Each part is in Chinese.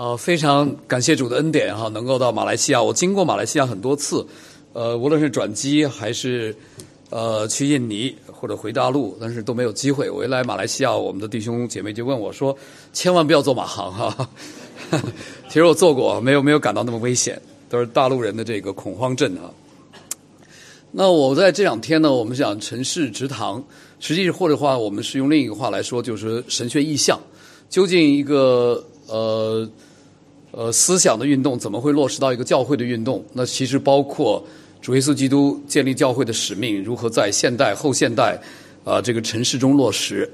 呃，非常感谢主的恩典哈，能够到马来西亚。我经过马来西亚很多次，呃，无论是转机还是呃去印尼或者回大陆，但是都没有机会。我一来马来西亚，我们的弟兄姐妹就问我说：“千万不要坐马航哈。”其实我坐过，没有没有感到那么危险，都是大陆人的这个恐慌症啊。那我在这两天呢，我们讲城市直堂，实际或者话，我们是用另一个话来说，就是神学意象。究竟一个呃。呃，思想的运动怎么会落实到一个教会的运动？那其实包括主耶稣基督建立教会的使命如何在现代、后现代啊这个城市中落实。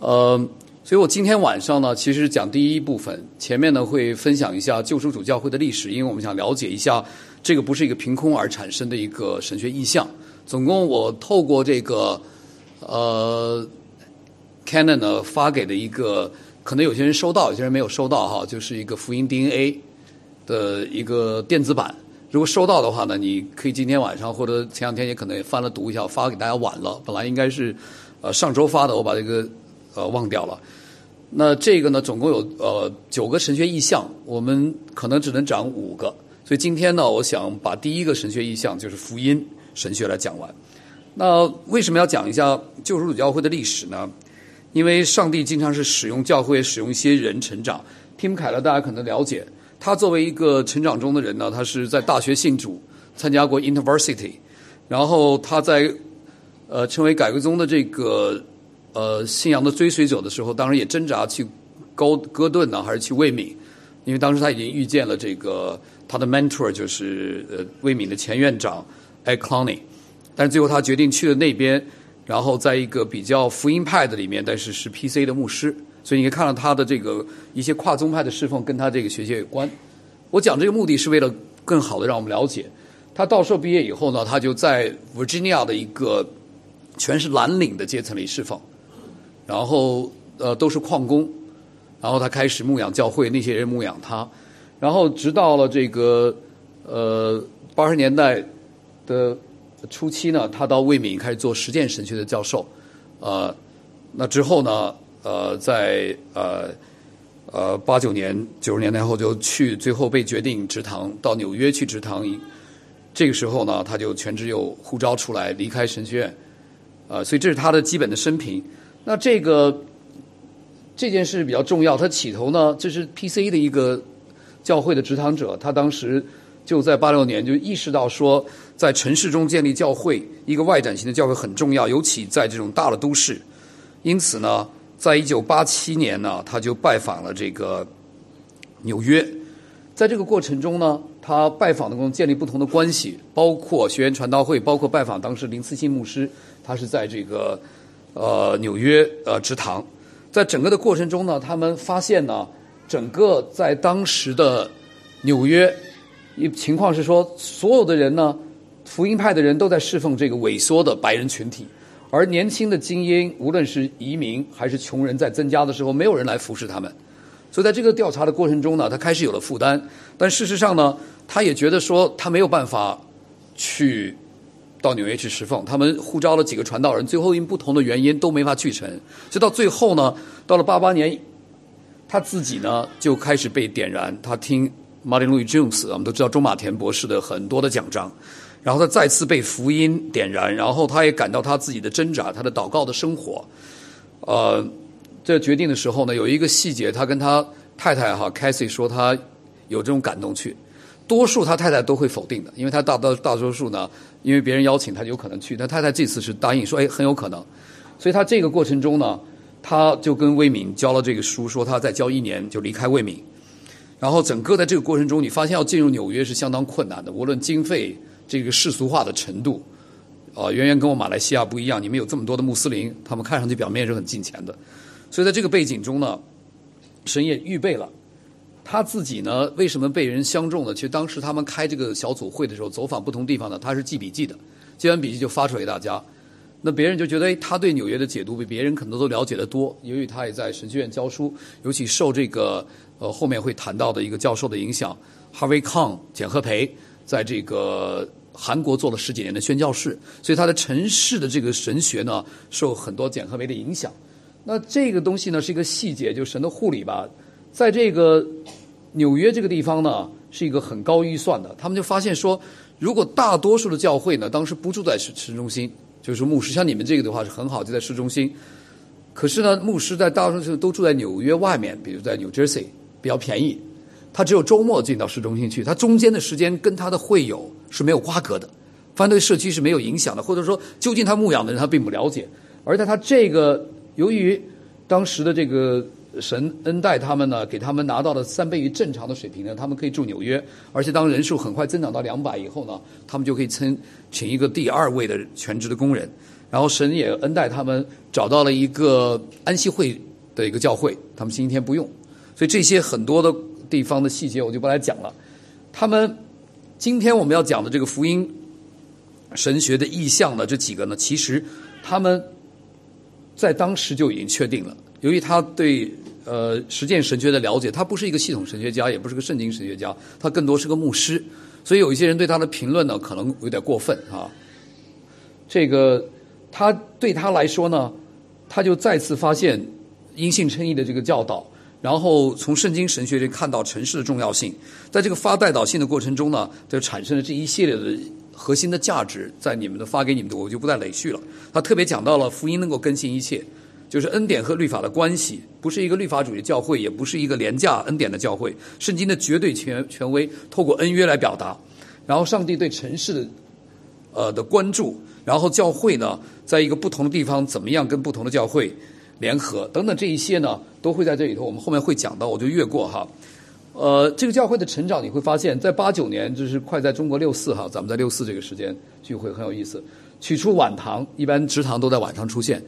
呃，所以我今天晚上呢，其实讲第一部分，前面呢会分享一下救赎主教会的历史，因为我们想了解一下这个不是一个凭空而产生的一个神学意象。总共我透过这个呃，Canon 呢发给的一个。可能有些人收到，有些人没有收到哈，就是一个福音 DNA 的一个电子版。如果收到的话呢，你可以今天晚上或者前两天也可能也翻了读一下，发给大家晚了。本来应该是呃上周发的，我把这个呃忘掉了。那这个呢，总共有呃九个神学意象，我们可能只能讲五个。所以今天呢，我想把第一个神学意象就是福音神学来讲完。那为什么要讲一下救赎主教会的历史呢？因为上帝经常是使用教会，使用一些人成长。Tim 凯勒大家可能了解，他作为一个成长中的人呢，他是在大学信主，参加过 University，然后他在呃成为改革宗的这个呃信仰的追随者的时候，当然也挣扎去高戈顿呢，还是去卫冕，因为当时他已经遇见了这个他的 mentor 就是呃卫冕的前院长 e c l o n y 但是最后他决定去了那边。然后在一个比较福音派的里面，但是是 PC 的牧师，所以你可以看到他的这个一些跨宗派的侍奉跟他这个学习有关。我讲这个目的是为了更好的让我们了解，他到时候毕业以后呢，他就在 Virginia 的一个全是蓝领的阶层里侍奉，然后呃都是矿工，然后他开始牧养教会，那些人牧养他，然后直到了这个呃八十年代的。初期呢，他到卫敏开始做实践神学的教授，呃，那之后呢，呃，在呃呃八九年九十年代后就去，最后被决定直堂到纽约去直堂，这个时候呢，他就全职又呼召出来离开神学院，呃，所以这是他的基本的生平。那这个这件事比较重要，他起头呢，这是 PC 的一个教会的直堂者，他当时。就在八六年就意识到说，在城市中建立教会，一个外展型的教会很重要，尤其在这种大的都市。因此呢，在一九八七年呢，他就拜访了这个纽约。在这个过程中呢，他拜访的中建立不同的关系，包括学员传道会，包括拜访当时林思信牧师，他是在这个呃纽约呃职堂。在整个的过程中呢，他们发现呢，整个在当时的纽约。一情况是说，所有的人呢，福音派的人都在侍奉这个萎缩的白人群体，而年轻的精英，无论是移民还是穷人，在增加的时候，没有人来服侍他们。所以在这个调查的过程中呢，他开始有了负担。但事实上呢，他也觉得说，他没有办法去到纽约去侍奉。他们呼召了几个传道人，最后因不同的原因都没法去成。所以到最后呢，到了八八年，他自己呢就开始被点燃。他听。马丁路易 Jones，我们都知道中马田博士的很多的奖章，然后他再次被福音点燃，然后他也感到他自己的挣扎，他的祷告的生活，呃，这决定的时候呢，有一个细节，他跟他太太哈 c a s i e 说他有这种感动去，多数他太太都会否定的，因为他大大大多数呢，因为别人邀请他就有可能去，他太太这次是答应说，哎，很有可能，所以他这个过程中呢，他就跟魏敏交了这个书，说他再交一年就离开魏敏。然后整个在这个过程中，你发现要进入纽约是相当困难的，无论经费这个世俗化的程度，啊，远远跟我马来西亚不一样。你们有这么多的穆斯林，他们看上去表面是很近钱的，所以在这个背景中呢，神也预备了他自己呢。为什么被人相中呢？其实当时他们开这个小组会的时候，走访不同地方呢，他是记笔记的，记完笔记就发出来给大家。那别人就觉得，哎，他对纽约的解读比别人可能都了解的多，由于他也在神学院教书，尤其受这个。呃，后面会谈到的一个教授的影响，Harvey Kong 简赫培在这个韩国做了十几年的宣教士，所以他的城市的这个神学呢，受很多简赫培的影响。那这个东西呢，是一个细节，就神的护理吧。在这个纽约这个地方呢是一个很高预算的，他们就发现说，如果大多数的教会呢当时不住在市市中心，就是牧师像你们这个的话是很好，就在市中心。可是呢，牧师在大多数都住在纽约外面，比如在 New Jersey 比较便宜，他只有周末进到市中心去，他中间的时间跟他的会友是没有瓜葛的，反对社区是没有影响的，或者说究竟他牧养的人他并不了解，而在他这个由于当时的这个神恩待他们呢，给他们拿到了三倍于正常的水平呢，他们可以住纽约，而且当人数很快增长到两百以后呢，他们就可以请请一个第二位的全职的工人。然后神也恩待他们，找到了一个安息会的一个教会，他们星期天不用，所以这些很多的地方的细节我就不来讲了。他们今天我们要讲的这个福音神学的意象呢，这几个呢，其实他们在当时就已经确定了。由于他对呃实践神学的了解，他不是一个系统神学家，也不是个圣经神学家，他更多是个牧师，所以有一些人对他的评论呢，可能有点过分啊。这个。他对他来说呢，他就再次发现因信称义的这个教导，然后从圣经神学里看到城市的重要性，在这个发带导性的过程中呢，就产生了这一系列的核心的价值，在你们的发给你们的，我就不再累续了。他特别讲到了福音能够更新一切，就是恩典和律法的关系，不是一个律法主义教会，也不是一个廉价恩典的教会，圣经的绝对权权威透过恩约来表达，然后上帝对城市的呃的关注。然后教会呢，在一个不同的地方怎么样跟不同的教会联合等等这一些呢，都会在这里头。我们后面会讲到，我就越过哈。呃，这个教会的成长，你会发现在八九年，就是快在中国六四哈，咱们在六四这个时间聚会很有意思。取出晚堂，一般直堂都在晚上出现，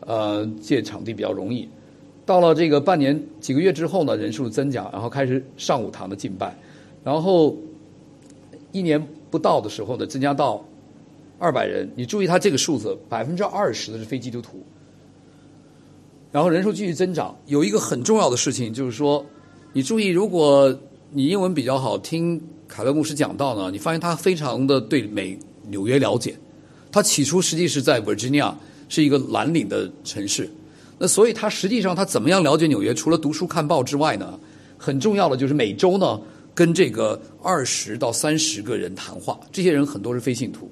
呃，借场地比较容易。到了这个半年几个月之后呢，人数增加，然后开始上午堂的敬拜，然后一年不到的时候呢，增加到。二百人，你注意他这个数字，百分之二十的是非基督徒，然后人数继续增长。有一个很重要的事情就是说，你注意，如果你英文比较好，听凯勒牧师讲到呢，你发现他非常的对美纽约了解。他起初实际是在 Virginia 是一个蓝领的城市，那所以他实际上他怎么样了解纽约？除了读书看报之外呢，很重要的就是每周呢跟这个二十到三十个人谈话，这些人很多是非信徒。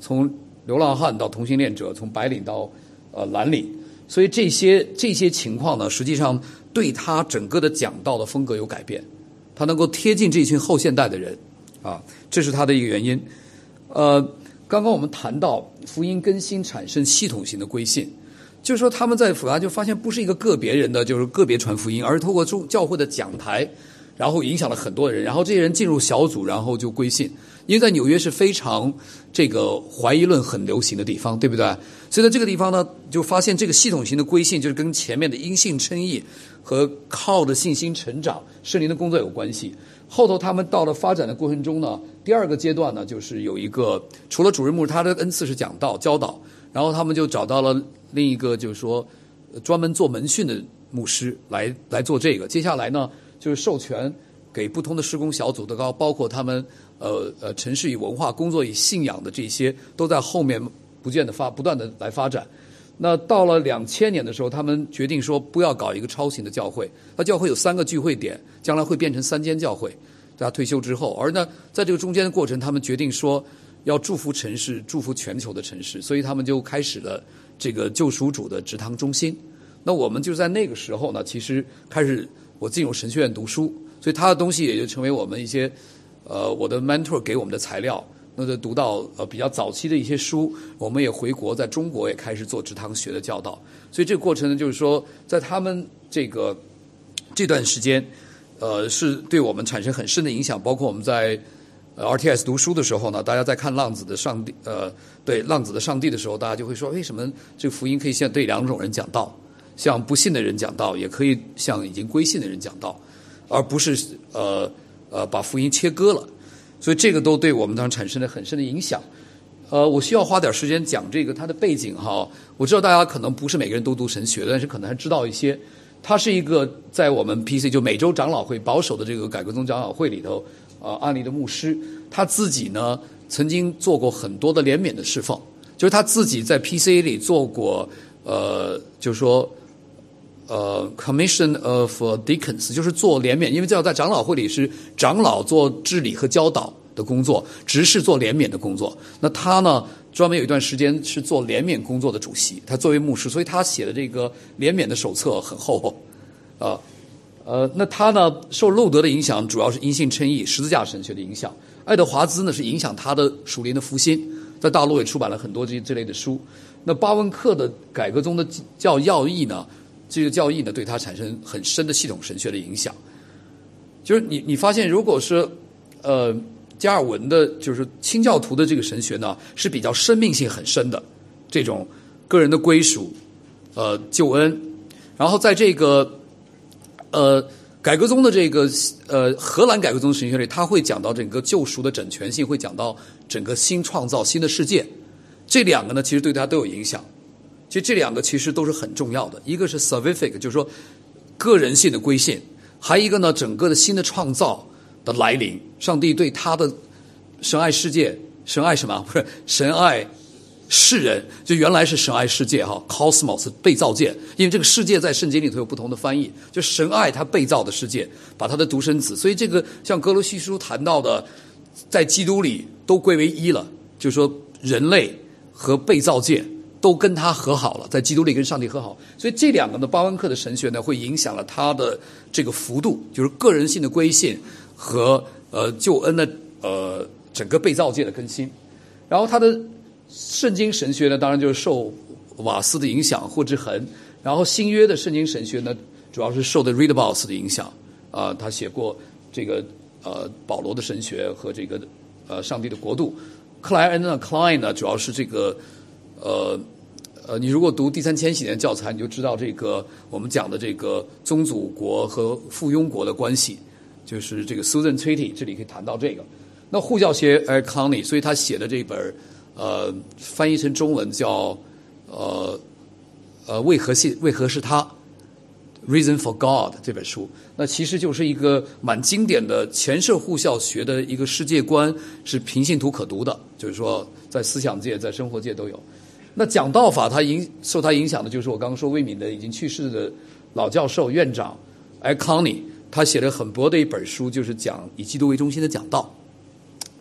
从流浪汉到同性恋者，从白领到呃蓝领，所以这些这些情况呢，实际上对他整个的讲道的风格有改变，他能够贴近这群后现代的人，啊，这是他的一个原因。呃，刚刚我们谈到福音更新产生系统性的归信，就是说他们在复杂就发现不是一个个别人的就是个别传福音，而是通过中教会的讲台，然后影响了很多人，然后这些人进入小组，然后就归信。因为在纽约是非常这个怀疑论很流行的地方，对不对？所以在这个地方呢，就发现这个系统型的归信就是跟前面的因信称义和靠的信心成长、圣灵的工作有关系。后头他们到了发展的过程中呢，第二个阶段呢，就是有一个除了主任牧师，他的恩赐是讲道教导，然后他们就找到了另一个就是说专门做门训的牧师来来做这个。接下来呢，就是授权给不同的施工小组的高，包括他们。呃呃，城市与文化、工作与信仰的这些，都在后面不断的发、不断的来发展。那到了两千年的时候，他们决定说不要搞一个超型的教会。那教会有三个聚会点，将来会变成三间教会。在他退休之后，而呢，在这个中间的过程，他们决定说要祝福城市，祝福全球的城市，所以他们就开始了这个救赎主的职堂中心。那我们就在那个时候呢，其实开始我进入神学院读书，所以他的东西也就成为我们一些。呃，我的 mentor 给我们的材料，那就读到呃比较早期的一些书，我们也回国，在中国也开始做职堂学的教导，所以这个过程呢，就是说，在他们这个这段时间，呃，是对我们产生很深的影响。包括我们在 RTS 读书的时候呢，大家在看《浪子的上帝》呃，对《浪子的上帝》的时候，大家就会说，为什么这个福音可以向对两种人讲道，向不信的人讲道，也可以向已经归信的人讲道，而不是呃。呃，把福音切割了，所以这个都对我们当时产生了很深的影响。呃，我需要花点时间讲这个它的背景哈。我知道大家可能不是每个人都读神学，但是可能还知道一些。他是一个在我们 PC 就美洲长老会保守的这个改革宗长老会里头啊案例的牧师，他自己呢曾经做过很多的怜悯的释放，就是他自己在 PC 里做过呃，就是说。呃，Commission of Deacons，就是做联免，因为这要在长老会里是长老做治理和教导的工作，执事做联免的工作。那他呢，专门有一段时间是做联免工作的主席。他作为牧师，所以他写的这个联免的手册很厚厚，啊，呃，那他呢受路德的影响，主要是因信称义、十字架神学的影响。爱德华兹呢是影响他的属灵的复兴，在大陆也出版了很多这这类的书。那巴文克的改革中的教要义呢？这个教义呢，对他产生很深的系统神学的影响。就是你你发现，如果是呃加尔文的，就是清教徒的这个神学呢，是比较生命性很深的这种个人的归属，呃救恩。然后在这个呃改革宗的这个呃荷兰改革宗神学里，他会讲到整个救赎的整全性，会讲到整个新创造新的世界。这两个呢，其实对他都有影响。其实这两个其实都是很重要的，一个是 salvific，就是说个人性的归信；还一个呢，整个的新的创造的来临。上帝对他的神爱世界，神爱什么？不是神爱世人，就原来是神爱世界哈，cosmos 被造界。因为这个世界在圣经里头有不同的翻译，就神爱他被造的世界，把他的独生子。所以这个像格罗西书谈到的，在基督里都归为一了，就是说人类和被造界。都跟他和好了，在基督里跟上帝和好，所以这两个呢，巴温克的神学呢，会影响了他的这个幅度，就是个人性的归信和呃救恩的呃整个被造界的更新。然后他的圣经神学呢，当然就是受瓦斯的影响，霍之恒。然后新约的圣经神学呢，主要是受的 Readabos 的影响啊，他写过这个呃保罗的神学和这个呃上帝的国度。克莱恩呢，Klein 呢，主要是这个呃。呃，你如果读第三千禧年教材，你就知道这个我们讲的这个宗主国和附庸国的关系，就是这个 Susan Treaty，这里可以谈到这个。那护教学 Eric Conley，所以他写的这本呃翻译成中文叫呃呃为何是为何是他 Reason for God 这本书，那其实就是一个蛮经典的前社护教学的一个世界观，是平信徒可读的，就是说在思想界、在生活界都有。那讲道法，他影受他影响的就是我刚刚说魏敏的已经去世的老教授院长艾康尼，他写了很薄的一本书，就是讲以基督为中心的讲道，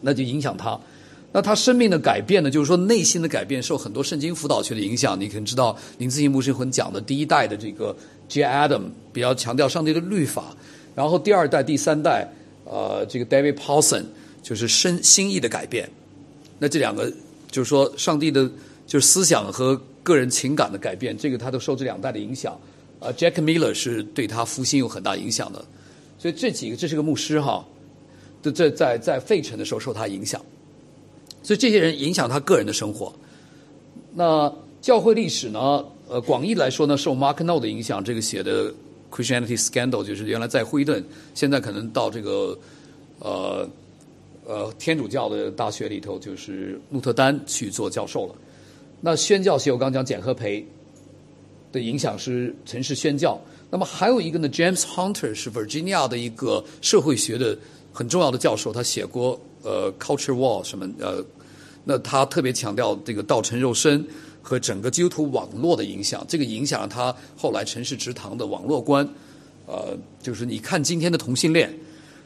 那就影响他。那他生命的改变呢，就是说内心的改变，受很多圣经辅导学的影响。你可能知道林志信牧师很讲的第一代的这个 J. Adam 比较强调上帝的律法，然后第二代、第三代，呃，这个 David Paulson 就是生心意的改变。那这两个就是说上帝的。就是思想和个人情感的改变，这个他都受这两代的影响。啊，Jack Miller 是对他复兴有很大影响的，所以这几个这是个牧师哈，这在在在费城的时候受他影响，所以这些人影响他个人的生活。那教会历史呢？呃，广义来说呢，受 Mark No 的影响，这个写的 Christianity Scandal 就是原来在惠顿，现在可能到这个呃呃天主教的大学里头，就是鹿特丹去做教授了。那宣教学我刚讲简和培的影响是城市宣教，那么还有一个呢，James Hunter 是 Virginia 的一个社会学的很重要的教授，他写过呃 Culture War 什么呃，那他特别强调这个道成肉身和整个基督徒网络的影响，这个影响了他后来城市直堂的网络观，呃，就是你看今天的同性恋，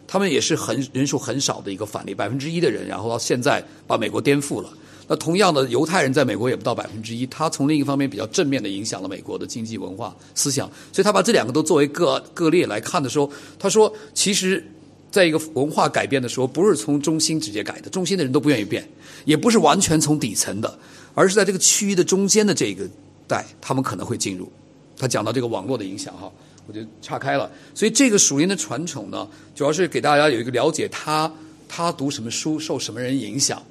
他们也是很人数很少的一个反例，百分之一的人，然后到现在把美国颠覆了。那同样的，犹太人在美国也不到百分之一。他从另一方面比较正面的影响了美国的经济文化思想，所以他把这两个都作为个个例来看的时候，他说，其实在一个文化改变的时候，不是从中心直接改的，中心的人都不愿意变，也不是完全从底层的，而是在这个区域的中间的这个带，他们可能会进入。他讲到这个网络的影响哈，我就岔开了。所以这个属灵的传统呢，主要是给大家有一个了解，他他读什么书，受什么人影响。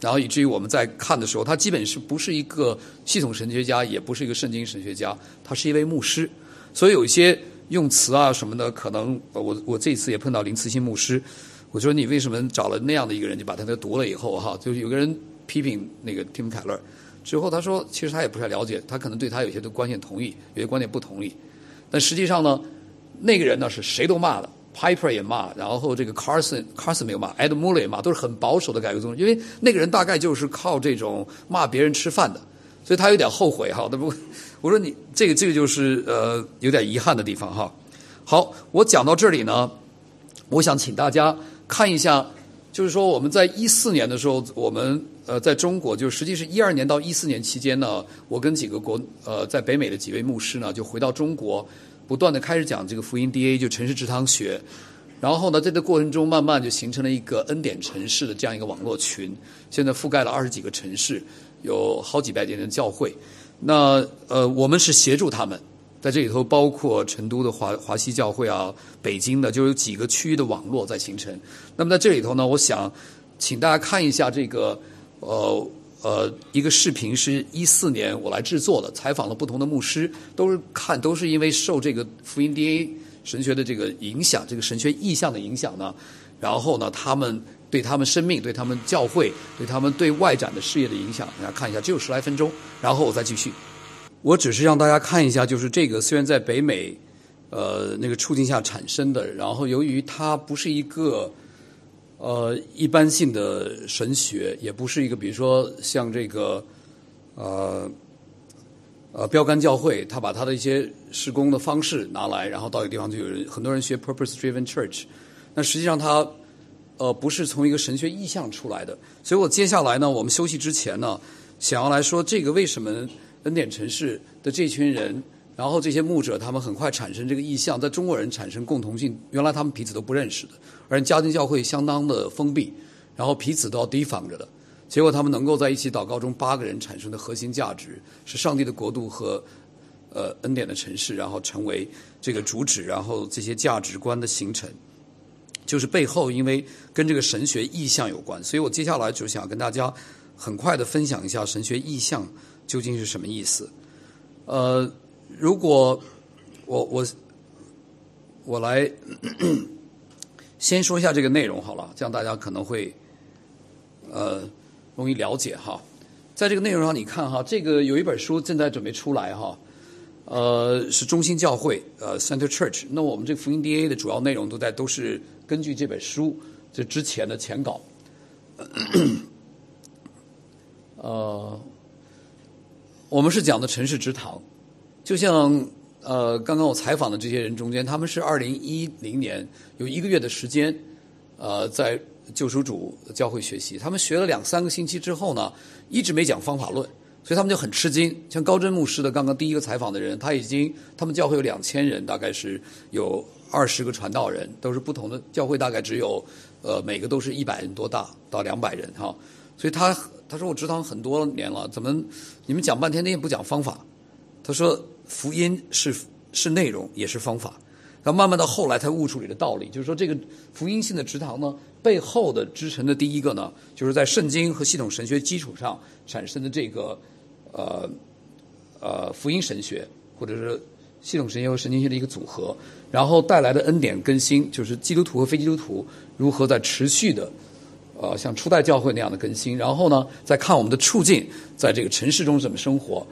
然后以至于我们在看的时候，他基本是不是一个系统神学家，也不是一个圣经神学家，他是一位牧师。所以有一些用词啊什么的，可能我我这次也碰到林慈欣牧师，我说你为什么找了那样的一个人，就把他那读了以后哈，就有个人批评那个蒂姆凯勒之后，他说其实他也不太了解，他可能对他有些的观点同意，有些观点不同意，但实际上呢，那个人呢是谁都骂的。Piper 也骂，然后这个 Carson Carson 没有骂，Ed Muller 也骂，都是很保守的改革宗因为那个人大概就是靠这种骂别人吃饭的，所以他有点后悔哈。那不，我说你这个这个就是呃有点遗憾的地方哈。好，我讲到这里呢，我想请大家看一下，就是说我们在一四年的时候，我们呃在中国，就实际是一二年到一四年期间呢，我跟几个国呃在北美的几位牧师呢，就回到中国，不断的开始讲这个福音 D A，就城市职堂学。然后呢，在这过程中，慢慢就形成了一个恩典城市的这样一个网络群，现在覆盖了二十几个城市，有好几百间的教会。那呃，我们是协助他们。在这里头，包括成都的华华西教会啊，北京的，就有几个区域的网络在形成。那么在这里头呢，我想请大家看一下这个呃呃一个视频，是一四年我来制作的，采访了不同的牧师，都是看都是因为受这个福音 DNA 神学的这个影响，这个神学意向的影响呢，然后呢，他们对他们生命、对他们教会、对他们对外展的事业的影响，大家看一下，只有十来分钟，然后我再继续。我只是让大家看一下，就是这个虽然在北美，呃，那个处境下产生的，然后由于它不是一个呃一般性的神学，也不是一个比如说像这个呃呃标杆教会，他把他的一些施工的方式拿来，然后到一个地方就有人很多人学 purpose driven church，那实际上它呃不是从一个神学意向出来的，所以我接下来呢，我们休息之前呢，想要来说这个为什么。恩典城市的这群人，然后这些牧者，他们很快产生这个意向，在中国人产生共同性。原来他们彼此都不认识的，而家庭教会相当的封闭，然后彼此都要提防着的。结果他们能够在一起祷告中，八个人产生的核心价值是上帝的国度和呃恩典的城市，然后成为这个主旨，然后这些价值观的形成，就是背后因为跟这个神学意向有关。所以我接下来就想跟大家很快的分享一下神学意向。究竟是什么意思？呃，如果我我我来 先说一下这个内容好了，这样大家可能会呃容易了解哈。在这个内容上，你看哈，这个有一本书正在准备出来哈，呃，是中心教会呃 Center Church。那我们这个福音 D A 的主要内容都在都是根据这本书这之前的前稿，呃。我们是讲的城市之堂，就像呃刚刚我采访的这些人中间，他们是二零一零年有一个月的时间，呃在救赎主教会学习，他们学了两三个星期之后呢，一直没讲方法论，所以他们就很吃惊。像高真牧师的刚刚第一个采访的人，他已经他们教会有两千人，大概是有二十个传道人，都是不同的教会，大概只有呃每个都是一百人多大到两百人哈。所以他他说我职堂很多年了，怎么你们讲半天，那也不讲方法？他说福音是是内容，也是方法。然后慢慢到后来，他悟出里的道理，就是说这个福音性的职堂呢，背后的支撑的第一个呢，就是在圣经和系统神学基础上产生的这个呃呃福音神学，或者是系统神学和神经学的一个组合，然后带来的恩典更新，就是基督徒和非基督徒如何在持续的。呃，像初代教会那样的更新，然后呢，再看我们的处境，在这个城市中怎么生活，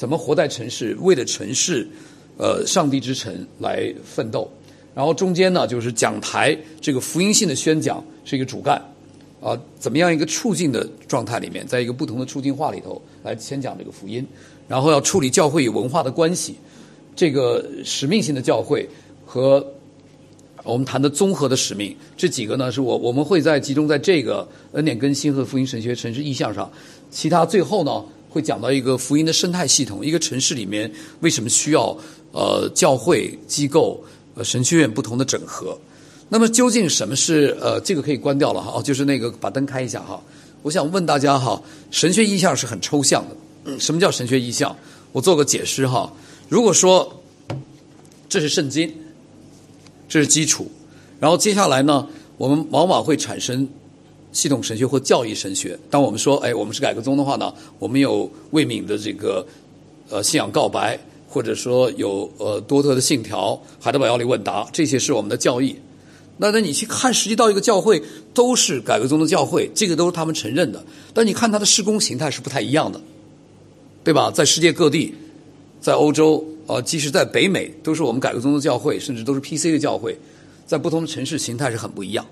怎么活在城市，为了城市，呃，上帝之城来奋斗。然后中间呢，就是讲台这个福音性的宣讲是一个主干，啊，怎么样一个处境的状态里面，在一个不同的处境化里头来宣讲这个福音，然后要处理教会与文化的关系，这个使命性的教会和。我们谈的综合的使命，这几个呢是我我们会在集中在这个恩典更新和福音神学城市意向上，其他最后呢会讲到一个福音的生态系统，一个城市里面为什么需要呃教会机构呃神学院不同的整合。那么究竟什么是呃这个可以关掉了哈，就是那个把灯开一下哈。我想问大家哈，神学意象是很抽象的，什么叫神学意象？我做个解释哈。如果说这是圣经。这是基础，然后接下来呢，我们往往会产生系统神学或教义神学。当我们说，哎，我们是改革宗的话呢，我们有魏敏的这个呃信仰告白，或者说有呃多特的信条、海德堡要理问答，这些是我们的教义。那那你去看，实际到一个教会都是改革宗的教会，这个都是他们承认的。但你看他的施工形态是不太一样的，对吧？在世界各地，在欧洲。呃，即使在北美，都是我们改革宗的教会，甚至都是 PC 的教会，在不同的城市形态是很不一样。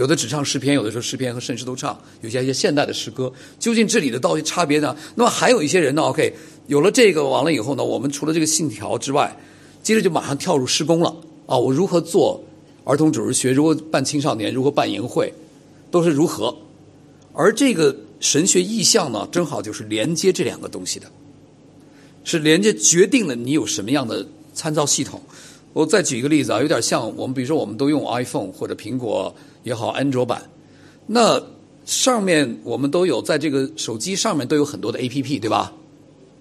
有的只唱诗篇，有的时候诗篇和圣诗都唱，有些一些现代的诗歌。究竟这里的到底差别呢？那么还有一些人呢？OK，有了这个完了以后呢，我们除了这个信条之外，接着就马上跳入施工了啊！我如何做儿童主日学？如何办青少年？如何办营会？都是如何？而这个神学意向呢，正好就是连接这两个东西的，是连接决定了你有什么样的参照系统。我再举一个例子啊，有点像我们，比如说我们都用 iPhone 或者苹果也好，安卓版，那上面我们都有在这个手机上面都有很多的 APP，对吧？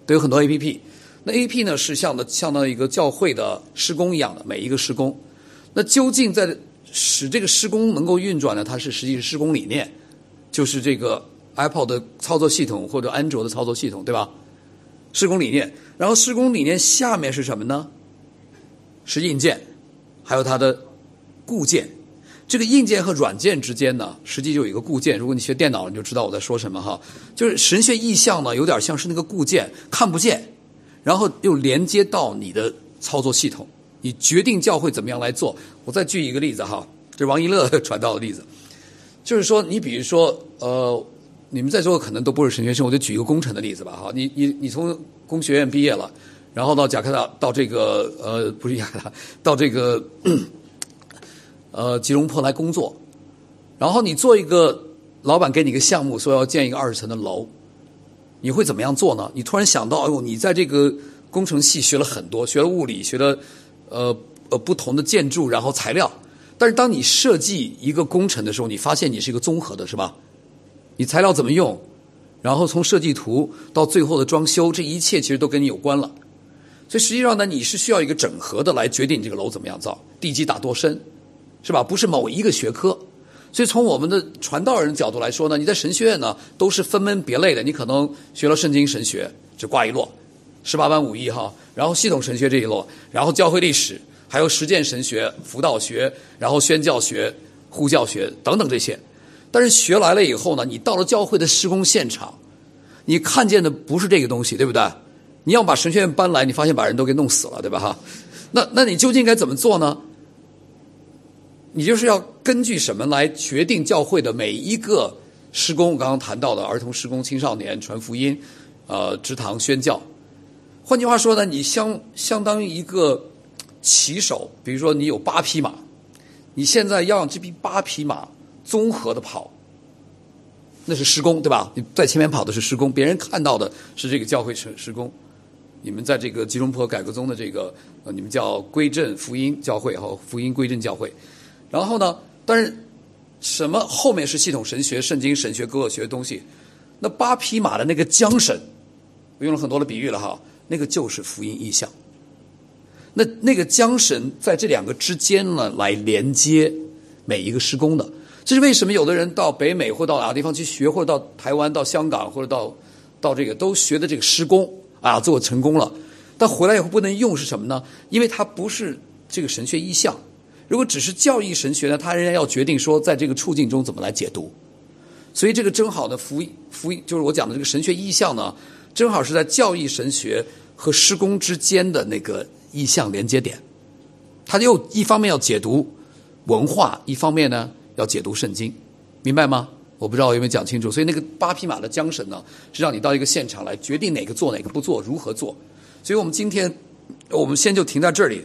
都有很多 APP。那 APP 呢是像的相当于一个教会的施工一样的，每一个施工。那究竟在使这个施工能够运转呢？它是实际是施工理念，就是这个 Apple 的操作系统或者安卓的操作系统，对吧？施工理念，然后施工理念下面是什么呢？是硬件，还有它的固件。这个硬件和软件之间呢，实际就有一个固件。如果你学电脑，你就知道我在说什么哈。就是神学意象呢，有点像是那个固件，看不见，然后又连接到你的操作系统，你决定教会怎么样来做。我再举一个例子哈，这是王一乐 传道的例子，就是说，你比如说，呃，你们在座可能都不是神学生，我就举一个工程的例子吧哈。你你你从工学院毕业了。然后到贾克达，到这个呃，不是雅克达，到这个 呃吉隆坡来工作。然后你做一个老板给你一个项目，说要建一个二十层的楼，你会怎么样做呢？你突然想到，哎呦，你在这个工程系学了很多，学了物理，学了呃呃不同的建筑，然后材料。但是当你设计一个工程的时候，你发现你是一个综合的，是吧？你材料怎么用，然后从设计图到最后的装修，这一切其实都跟你有关了。所以实际上呢，你是需要一个整合的来决定这个楼怎么样造，地基打多深，是吧？不是某一个学科。所以从我们的传道人角度来说呢，你在神学院呢都是分门别类的。你可能学了圣经神学，就挂一摞，十八般武艺哈，然后系统神学这一摞，然后教会历史，还有实践神学、辅导学，然后宣教学、呼教学等等这些。但是学来了以后呢，你到了教会的施工现场，你看见的不是这个东西，对不对？你要把神学院搬来，你发现把人都给弄死了，对吧？哈，那那你究竟该怎么做呢？你就是要根据什么来决定教会的每一个施工？我刚刚谈到的儿童施工、青少年传福音、呃，职堂宣教。换句话说呢，你相相当于一个骑手，比如说你有八匹马，你现在要让这匹八匹马综合的跑。那是施工，对吧？你在前面跑的是施工，别人看到的是这个教会施施工。你们在这个吉隆坡改革宗的这个呃，你们叫归正福音教会和福音归正教会。然后呢，但是什么后面是系统神学、圣经神学、各个学的东西？那八匹马的那个缰绳，我用了很多的比喻了哈，那个就是福音意象。那那个缰绳在这两个之间呢，来连接每一个施工的。这是为什么有的人到北美或到哪个地方去学，或者到台湾、到香港或者到到这个都学的这个施工。啊，做成功了，但回来以后不能用是什么呢？因为它不是这个神学意象。如果只是教义神学呢，它仍然要决定说，在这个处境中怎么来解读。所以这个正好的福音，福音就是我讲的这个神学意象呢，正好是在教义神学和施工之间的那个意象连接点。他又一方面要解读文化，一方面呢要解读圣经，明白吗？我不知道我有没有讲清楚，所以那个八匹马的缰绳呢，是让你到一个现场来决定哪个做哪个不做，如何做。所以我们今天，我们先就停在这里。